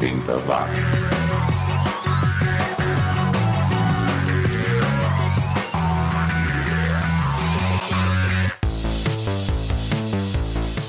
80 watts.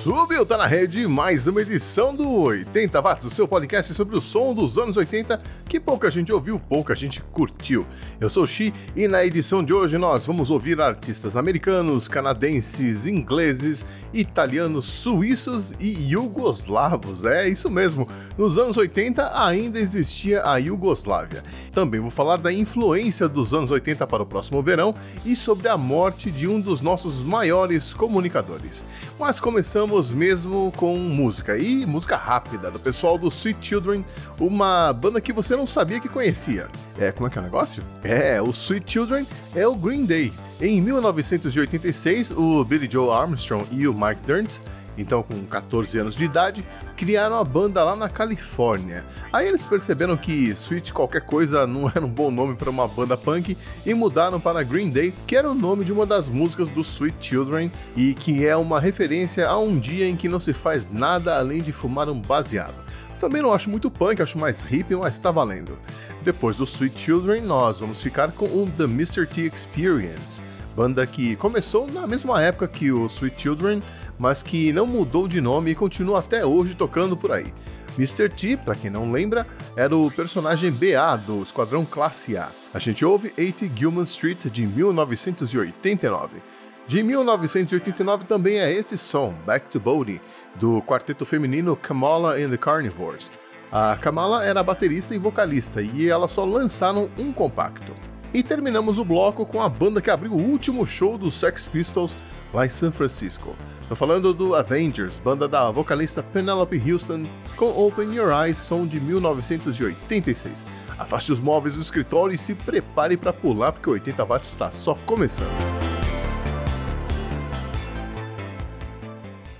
Subiu, tá na rede mais uma edição do 80 Watts, o seu podcast sobre o som dos anos 80 que pouca gente ouviu, pouca gente curtiu. Eu sou o Xi e na edição de hoje nós vamos ouvir artistas americanos, canadenses, ingleses, italianos, suíços e iugoslavos. É isso mesmo, nos anos 80 ainda existia a Iugoslávia. Também vou falar da influência dos anos 80 para o próximo verão e sobre a morte de um dos nossos maiores comunicadores. Mas começamos Vamos mesmo com música e música rápida do pessoal do Sweet Children, uma banda que você não sabia que conhecia. É, como é que é o negócio? É, o Sweet Children é o Green Day. Em 1986, o Billy Joe Armstrong e o Mike Dirnt então com 14 anos de idade, criaram a banda lá na Califórnia. Aí eles perceberam que Sweet qualquer coisa não era um bom nome para uma banda punk e mudaram para Green Day, que era o nome de uma das músicas do Sweet Children e que é uma referência a um dia em que não se faz nada além de fumar um baseado. Também não acho muito punk, acho mais hippie, mas tá valendo. Depois do Sweet Children, nós vamos ficar com o The Mr. T Experience banda que começou na mesma época que o Sweet Children, mas que não mudou de nome e continua até hoje tocando por aí. Mr. T, para quem não lembra, era o personagem BA do Esquadrão Classe A. A gente ouve 80 Gilman Street de 1989. De 1989 também é esse som, Back to Bodie, do quarteto feminino Kamala and the Carnivores. A Kamala era baterista e vocalista e elas só lançaram um compacto. E terminamos o bloco com a banda que abriu o último show dos Sex Pistols lá em São Francisco. Tô falando do Avengers, banda da vocalista Penelope Houston, com Open Your Eyes, som de 1986. Afaste os móveis do escritório e se prepare para pular, porque o 80 watts está só começando.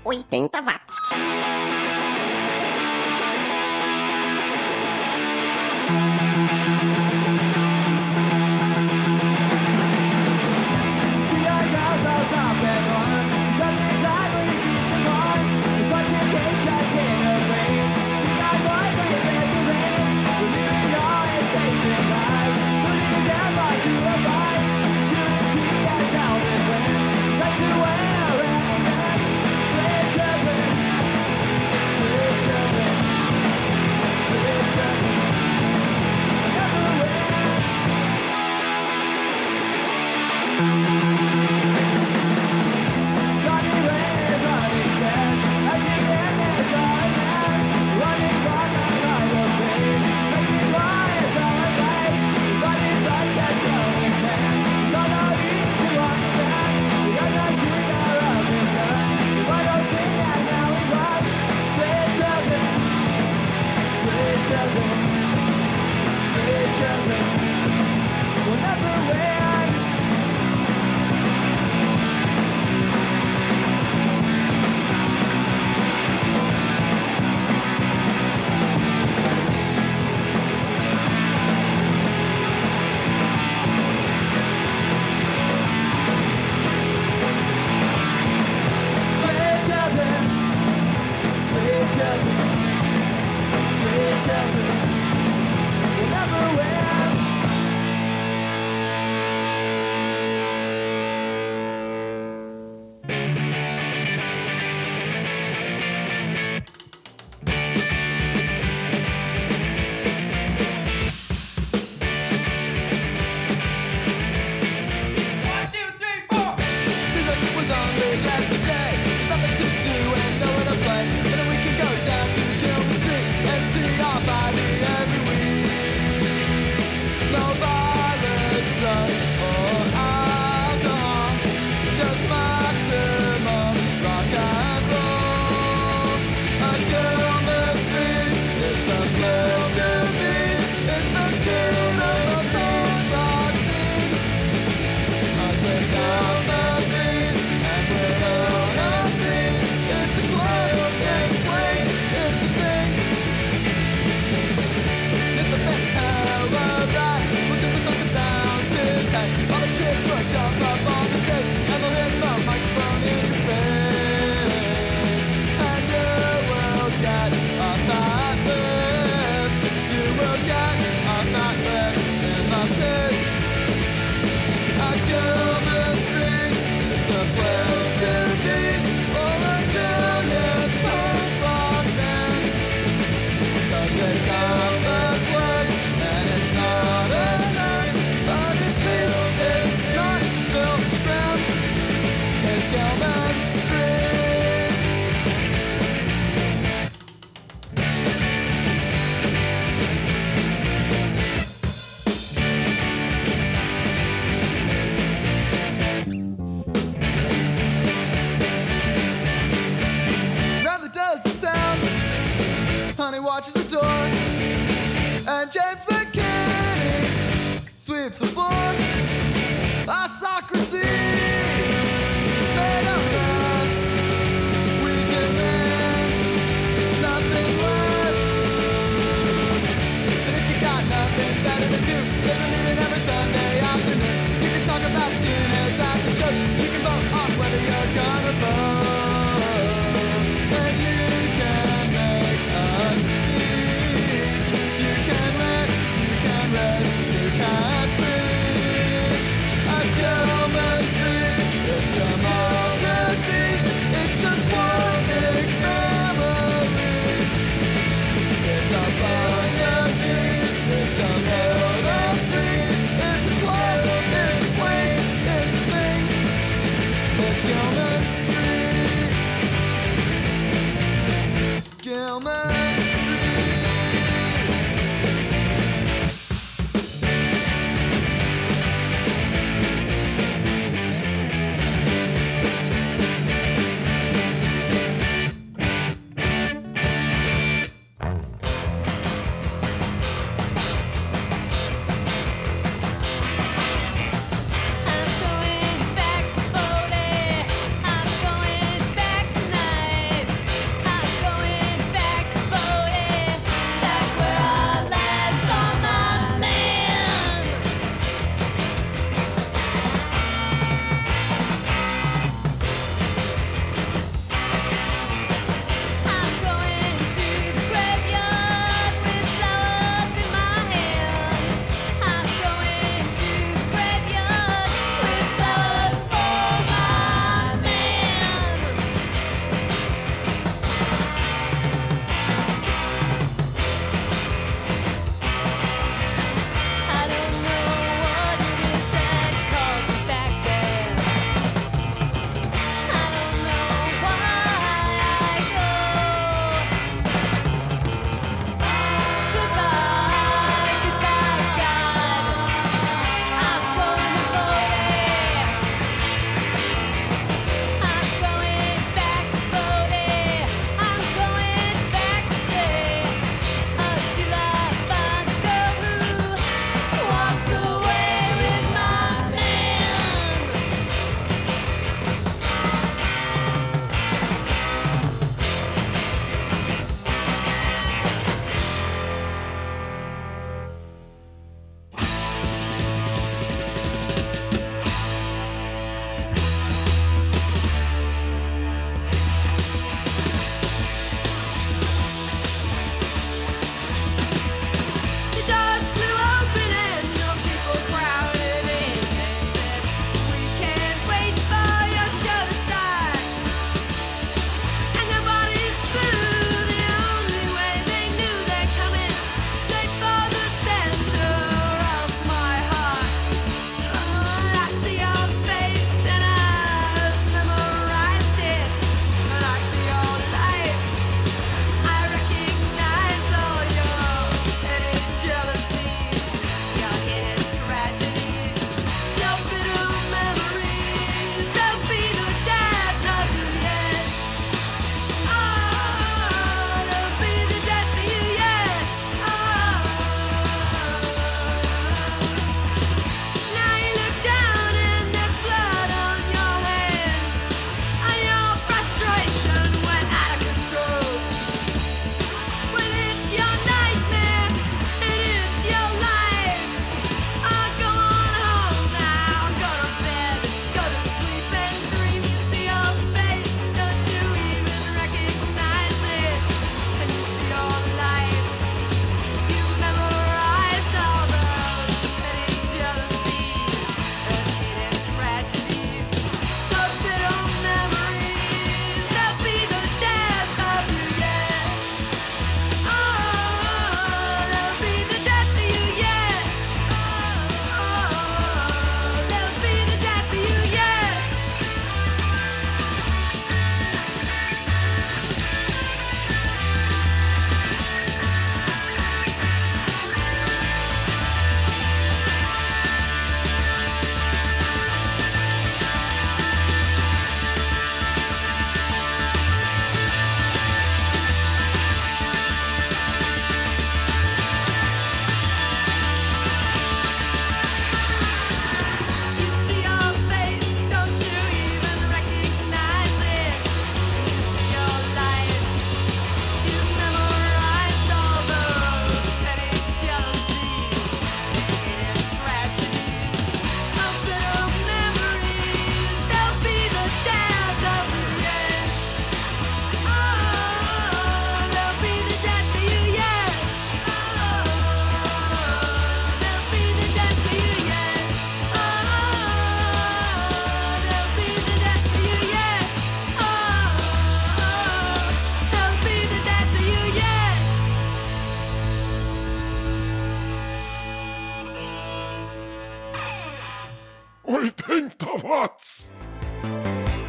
80 watts.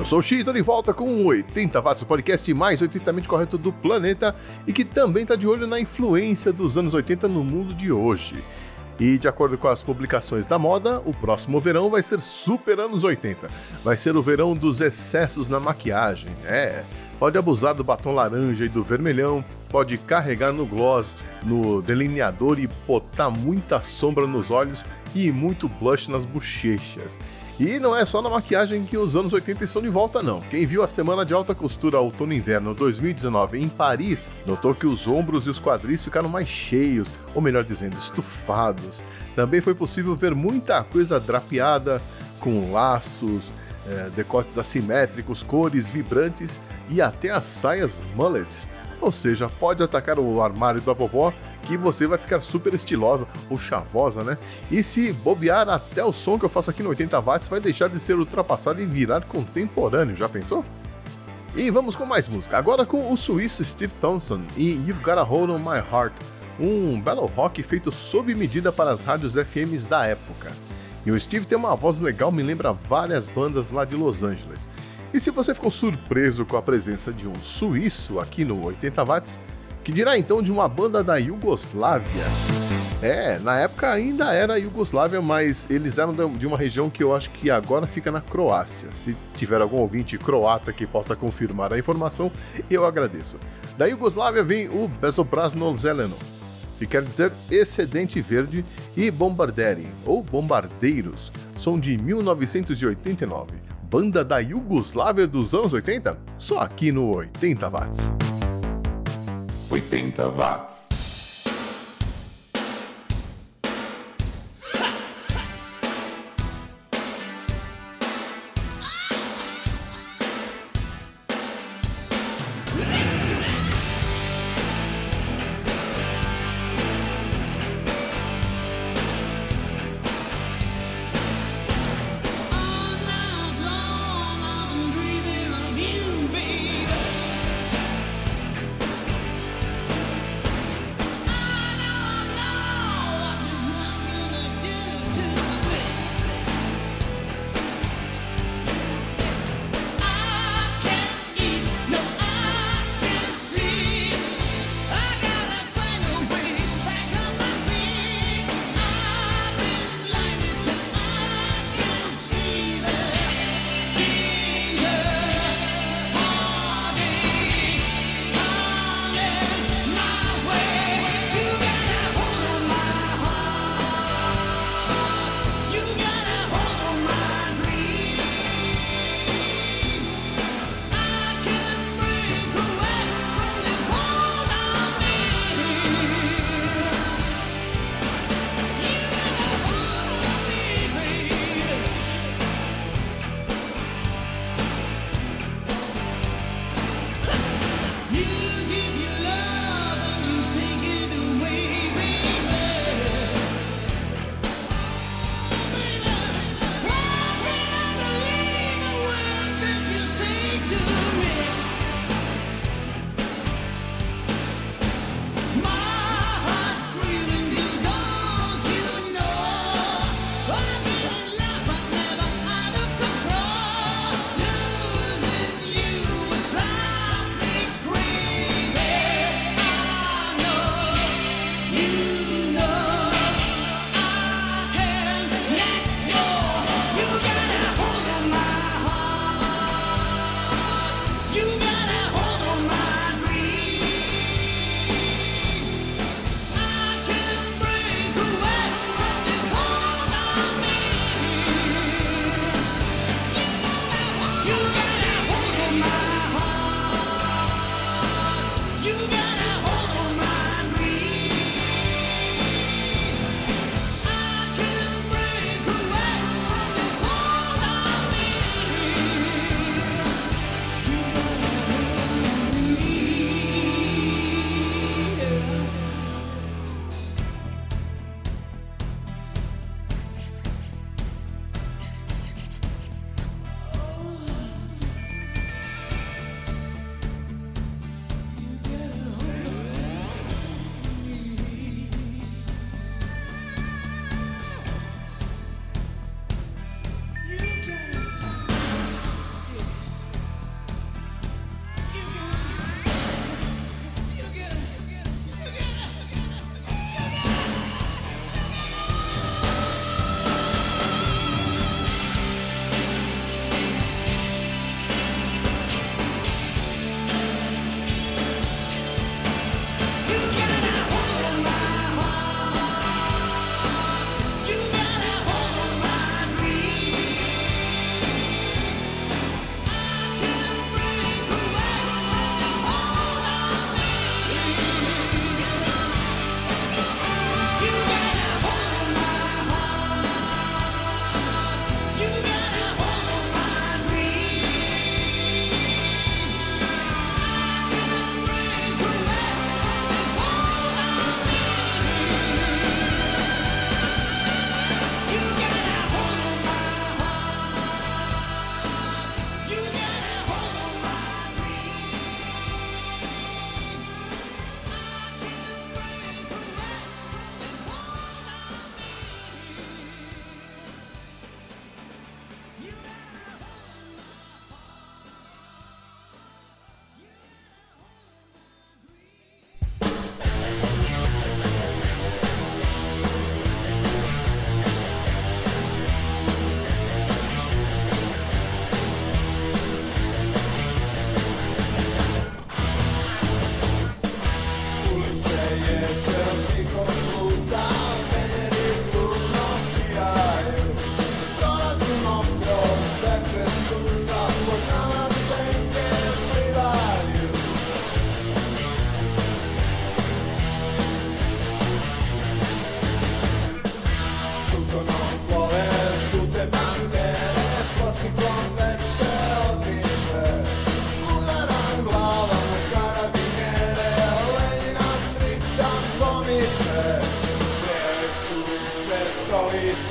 Sou o Xi, tô de volta com o 80 Watts, o podcast mais 80mente correto do planeta e que também tá de olho na influência dos anos 80 no mundo de hoje. E de acordo com as publicações da moda, o próximo verão vai ser super anos 80. Vai ser o verão dos excessos na maquiagem. É, pode abusar do batom laranja e do vermelhão, pode carregar no gloss, no delineador e botar muita sombra nos olhos e muito blush nas bochechas. E não é só na maquiagem que os anos 80 estão de volta, não. Quem viu a semana de alta costura outono e inverno 2019 em Paris notou que os ombros e os quadris ficaram mais cheios, ou melhor dizendo, estufados. Também foi possível ver muita coisa drapeada, com laços, eh, decotes assimétricos, cores vibrantes e até as saias mullet. Ou seja, pode atacar o armário da vovó que você vai ficar super estilosa ou chavosa, né? E se bobear até o som que eu faço aqui no 80 watts vai deixar de ser ultrapassado e virar contemporâneo, já pensou? E vamos com mais música, agora com o suíço Steve Thompson e You've Got a Hold on My Heart, um battle rock feito sob medida para as rádios FMs da época. E o Steve tem uma voz legal, me lembra várias bandas lá de Los Angeles. E se você ficou surpreso com a presença de um suíço aqui no 80 watts, que dirá então de uma banda da Iugoslávia? É, na época ainda era Iugoslávia, mas eles eram de uma região que eu acho que agora fica na Croácia. Se tiver algum ouvinte croata que possa confirmar a informação, eu agradeço. Da Iugoslávia vem o Bezobrazno Zeleno, que quer dizer excedente verde, e Bombarderi, ou Bombardeiros, são de 1989. Banda da Iugoslávia dos anos 80? Só aqui no 80 watts. 80 watts.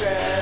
back.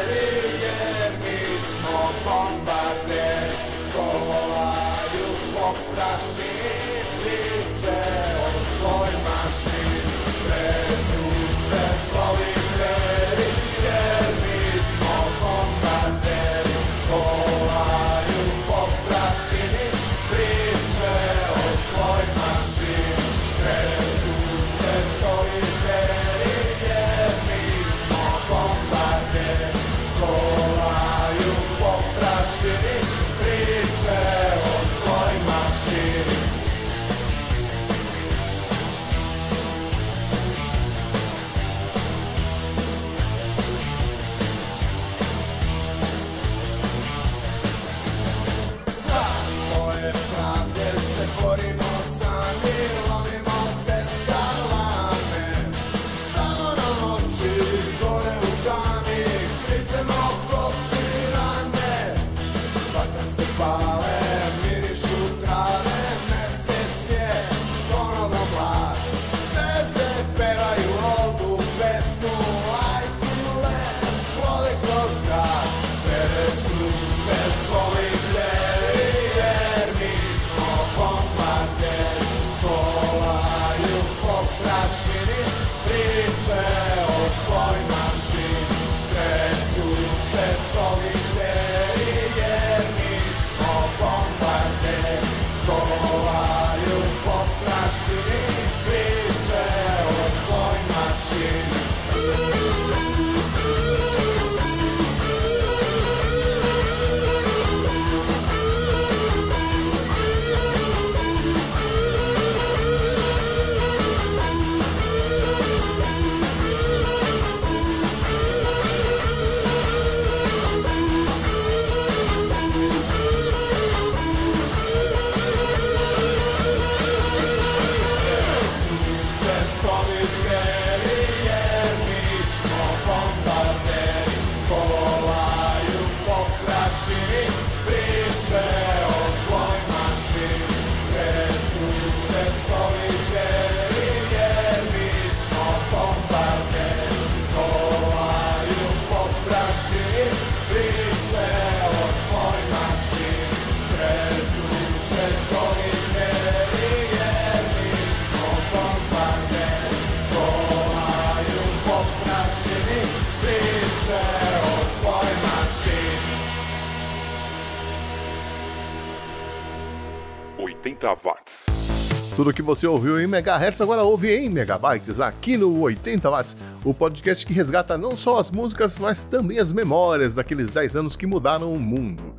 Tudo que você ouviu em megahertz agora ouve em megabytes aqui no 80 watts, o podcast que resgata não só as músicas, mas também as memórias daqueles 10 anos que mudaram o mundo.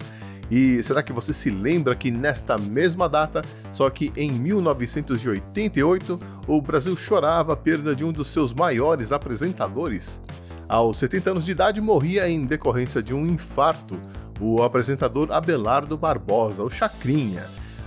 E será que você se lembra que nesta mesma data, só que em 1988, o Brasil chorava a perda de um dos seus maiores apresentadores? Aos 70 anos de idade, morria em decorrência de um infarto o apresentador Abelardo Barbosa, o Chacrinha.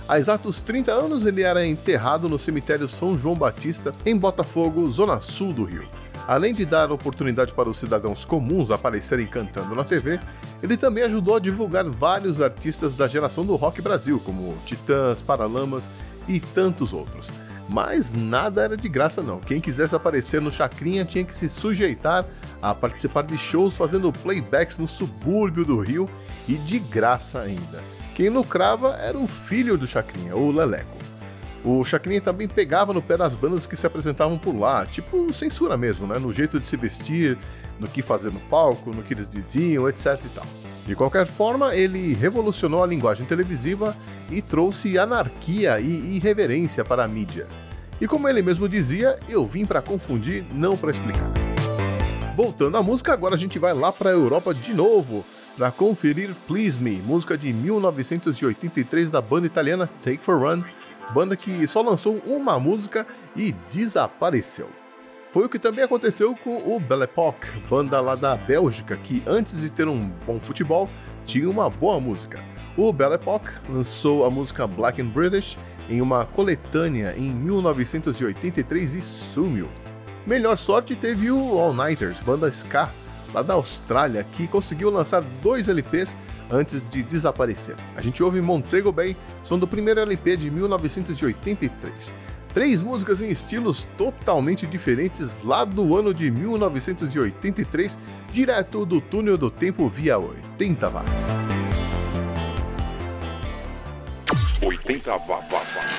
Há exatos 30 anos, ele era enterrado no cemitério São João Batista, em Botafogo, zona sul do Rio. Além de dar oportunidade para os cidadãos comuns aparecerem cantando na TV, ele também ajudou a divulgar vários artistas da geração do rock Brasil, como Titãs, Paralamas e tantos outros. Mas nada era de graça não. Quem quisesse aparecer no Chacrinha tinha que se sujeitar a participar de shows fazendo playbacks no subúrbio do Rio e de graça ainda. Quem lucrava era o filho do Chacrinha, o Leleco. O Chacrinha também pegava no pé das bandas que se apresentavam por lá, tipo censura mesmo, né? No jeito de se vestir, no que fazer no palco, no que eles diziam, etc e tal. De qualquer forma, ele revolucionou a linguagem televisiva e trouxe anarquia e irreverência para a mídia. E como ele mesmo dizia, eu vim para confundir, não para explicar. Voltando à música, agora a gente vai lá para a Europa de novo para conferir Please Me, música de 1983 da banda italiana Take for Run, banda que só lançou uma música e desapareceu. Foi o que também aconteceu com o Belle Époque, banda lá da Bélgica, que antes de ter um bom futebol, tinha uma boa música. O Belle Époque lançou a música Black and British em uma coletânea em 1983 e sumiu. Melhor sorte teve o All Nighters, banda ska lá da Austrália, que conseguiu lançar dois LPs antes de desaparecer. A gente ouve Montego Bay, som do primeiro LP de 1983. Três músicas em estilos totalmente diferentes lá do ano de 1983, direto do túnel do tempo via 80 watts. 80 watts.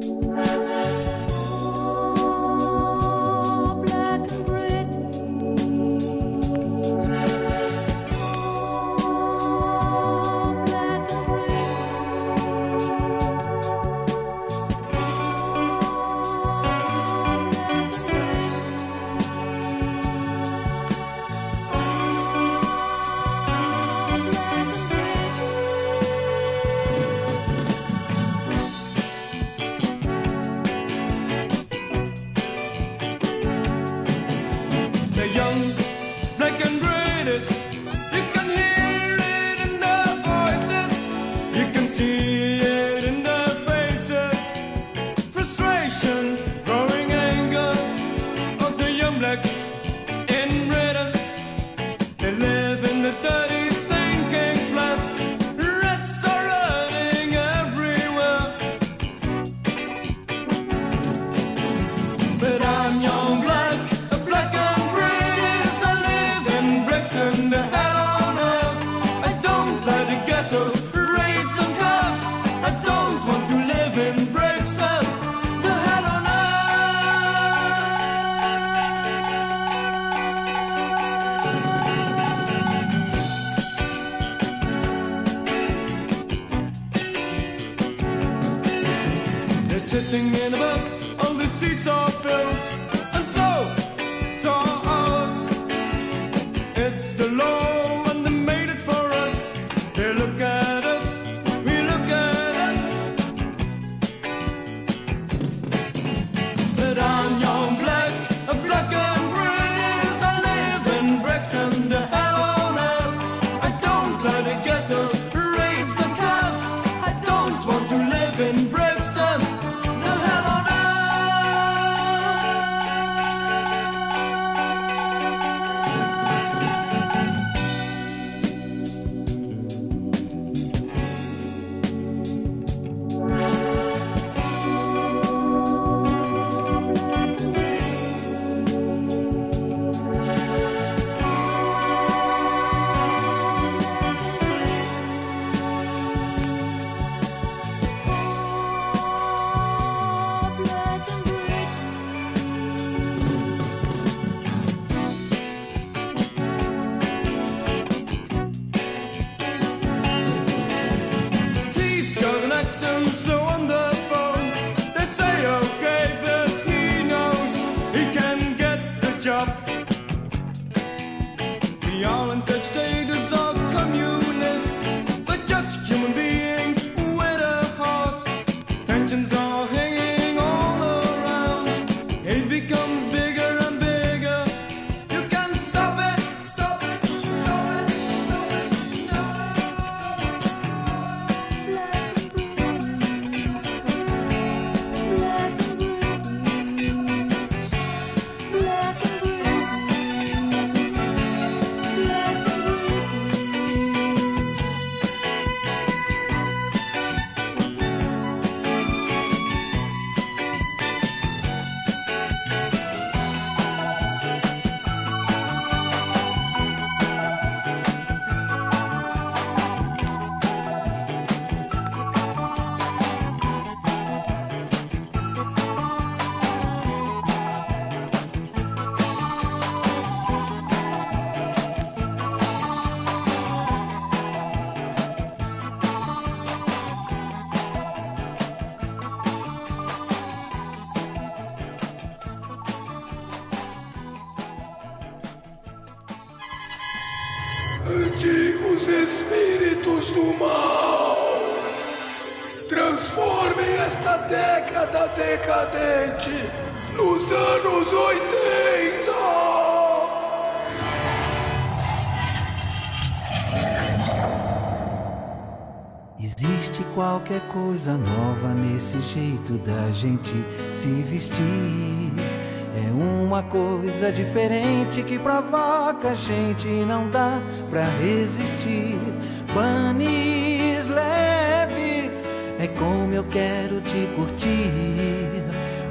os espíritos do mal transformem esta década decadente nos anos 80. Existe qualquer coisa nova nesse jeito da gente se vestir uma coisa diferente que provoca a gente não dá pra resistir. Banis leves é como eu quero te curtir.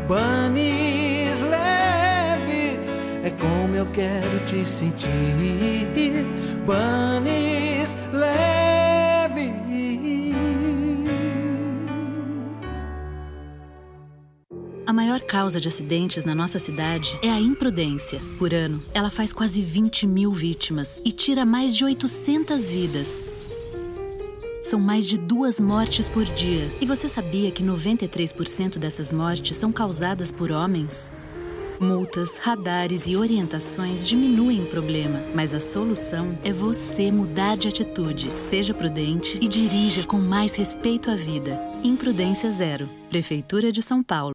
Banis leves é como eu quero te sentir. Banis leves maior causa de acidentes na nossa cidade é a imprudência. Por ano, ela faz quase 20 mil vítimas e tira mais de 800 vidas. São mais de duas mortes por dia. E você sabia que 93% dessas mortes são causadas por homens? Multas, radares e orientações diminuem o problema, mas a solução é você mudar de atitude. Seja prudente e dirija com mais respeito à vida. Imprudência Zero. Prefeitura de São Paulo.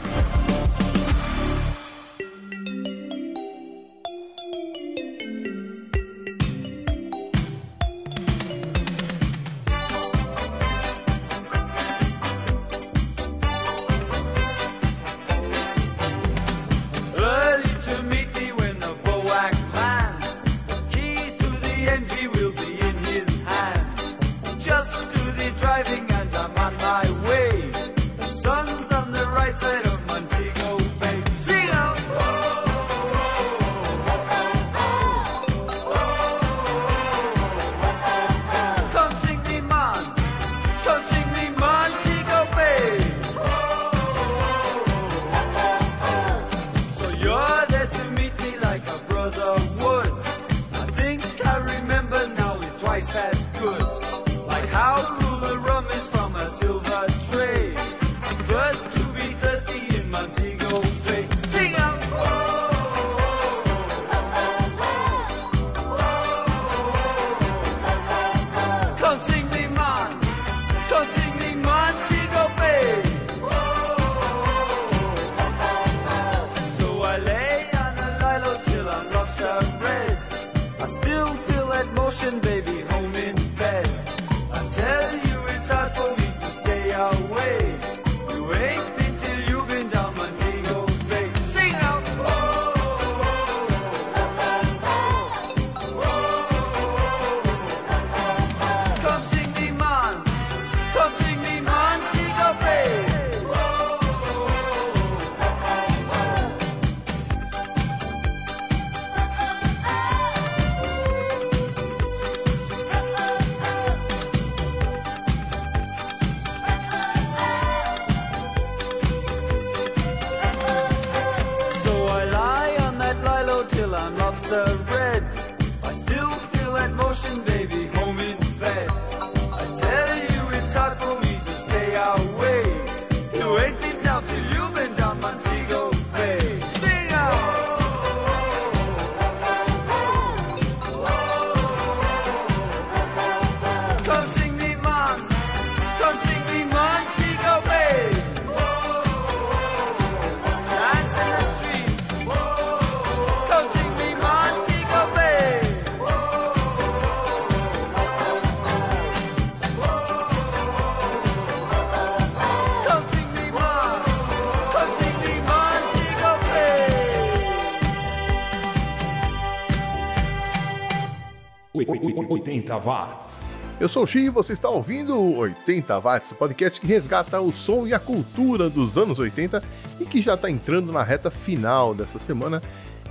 80 watts. Eu sou o Xi e você está ouvindo o 80 Watts, o podcast que resgata o som e a cultura dos anos 80 e que já está entrando na reta final dessa semana.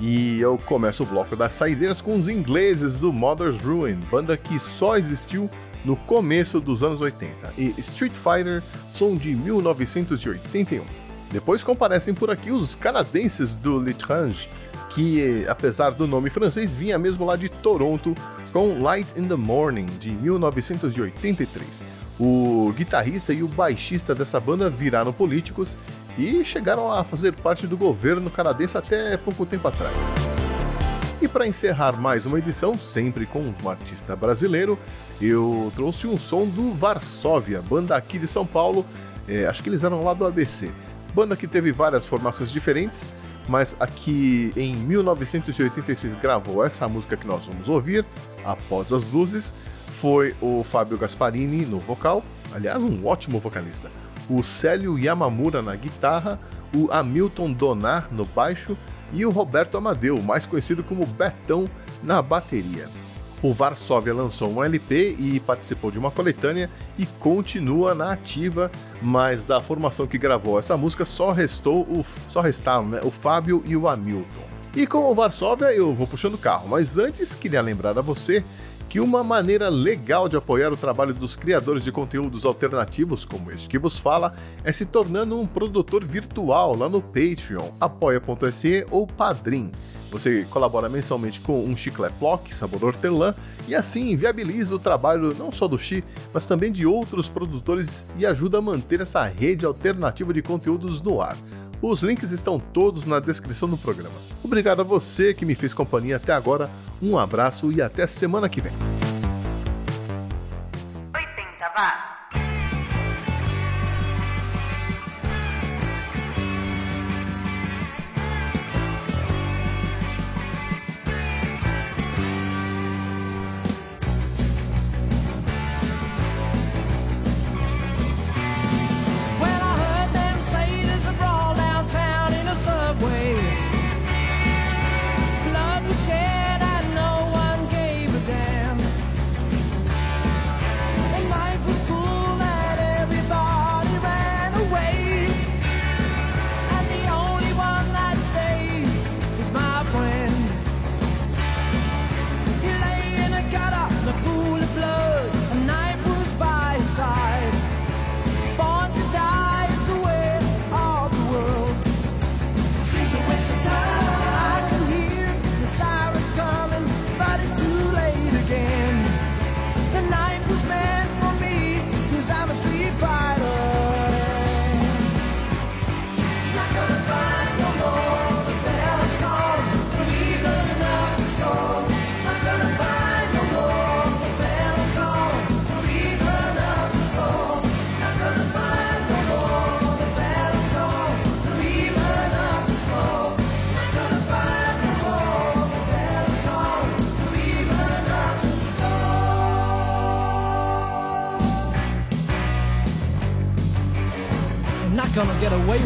E eu começo o bloco das saideiras com os ingleses do Mother's Ruin, banda que só existiu no começo dos anos 80, e Street Fighter, som de 1981. Depois comparecem por aqui os canadenses do L'Étrange, que, apesar do nome francês, vinha mesmo lá de Toronto com Light in the Morning, de 1983. O guitarrista e o baixista dessa banda viraram políticos e chegaram a fazer parte do governo canadense até pouco tempo atrás. E para encerrar mais uma edição, sempre com um artista brasileiro, eu trouxe um som do Varsóvia, banda aqui de São Paulo, é, acho que eles eram lá do ABC. Banda que teve várias formações diferentes, mas aqui em 1986 gravou essa música que nós vamos ouvir, Após as Luzes, foi o Fábio Gasparini no vocal, aliás, um ótimo vocalista, o Célio Yamamura na guitarra, o Hamilton Donar no baixo e o Roberto Amadeu, mais conhecido como Betão, na bateria. O Varsóvia lançou um LP e participou de uma coletânea e continua na ativa, mas da formação que gravou essa música só restou o só restaram, né, o Fábio e o Hamilton. E com o Varsóvia eu vou puxando o carro, mas antes queria lembrar a você que uma maneira legal de apoiar o trabalho dos criadores de conteúdos alternativos, como este que vos fala, é se tornando um produtor virtual lá no Patreon, apoia.se ou Padrim. Você colabora mensalmente com um chiclete block, sabor hortelã, e assim viabiliza o trabalho não só do Chi, mas também de outros produtores e ajuda a manter essa rede alternativa de conteúdos no ar. Os links estão todos na descrição do programa. Obrigado a você que me fez companhia até agora, um abraço e até semana que vem.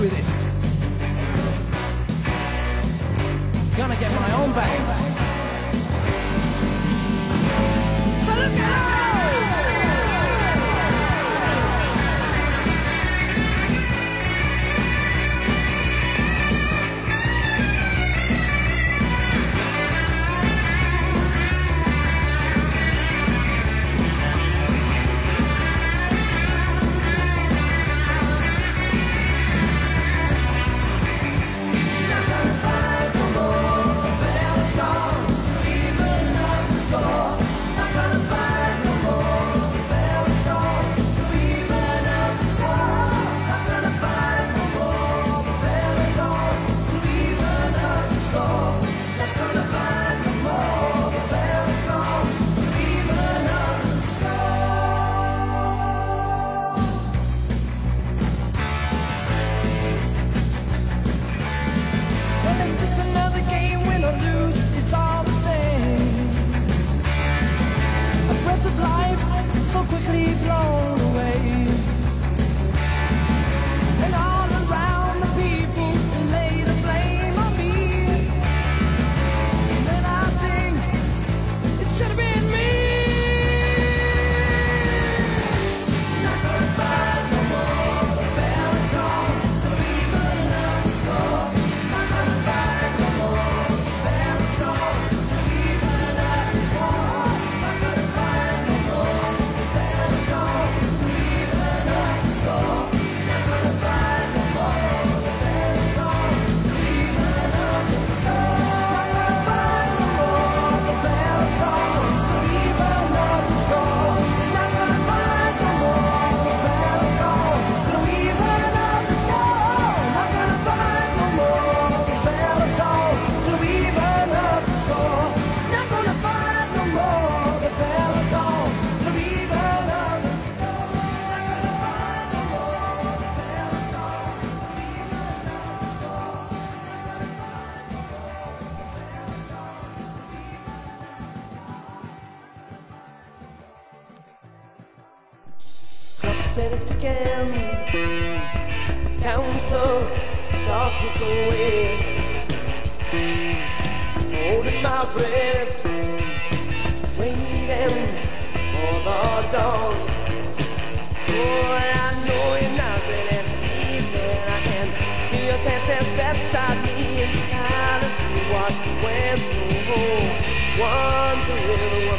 with this.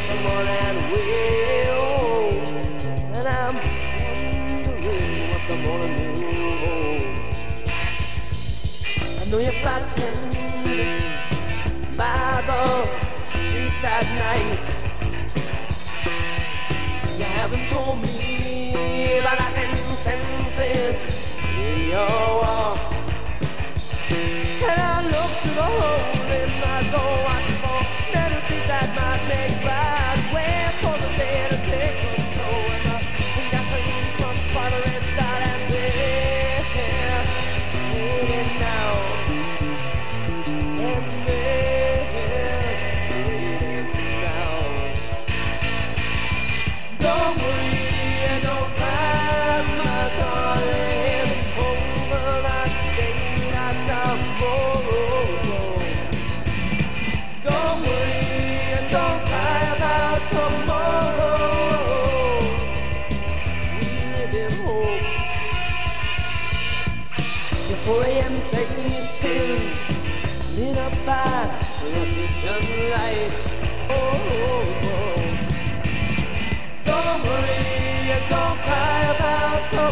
Come on and will. And I'm wondering what the morning will hold. I know you're frightened by the streets at night. You haven't told me, but I can sense it in your walk. And I look through the hole in my door, I small, never think that might make right.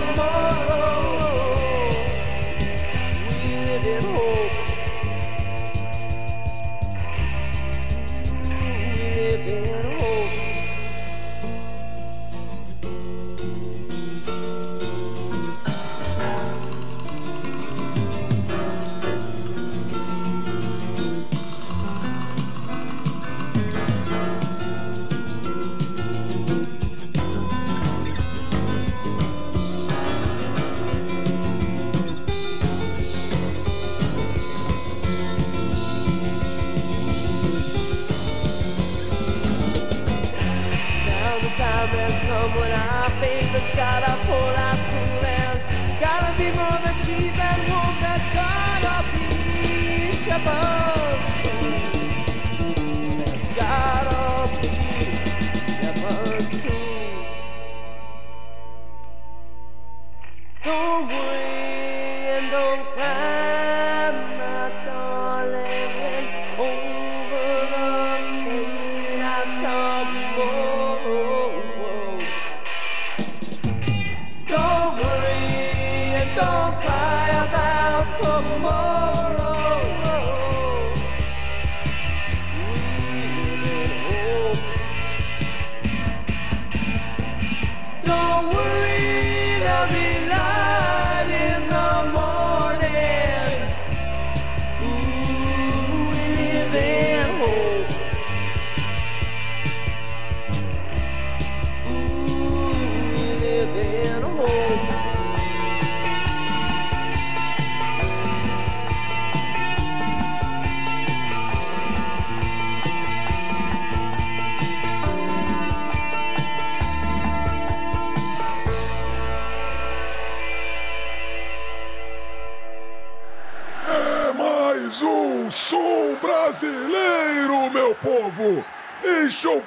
more.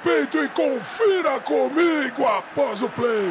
peito e confira comigo após o play.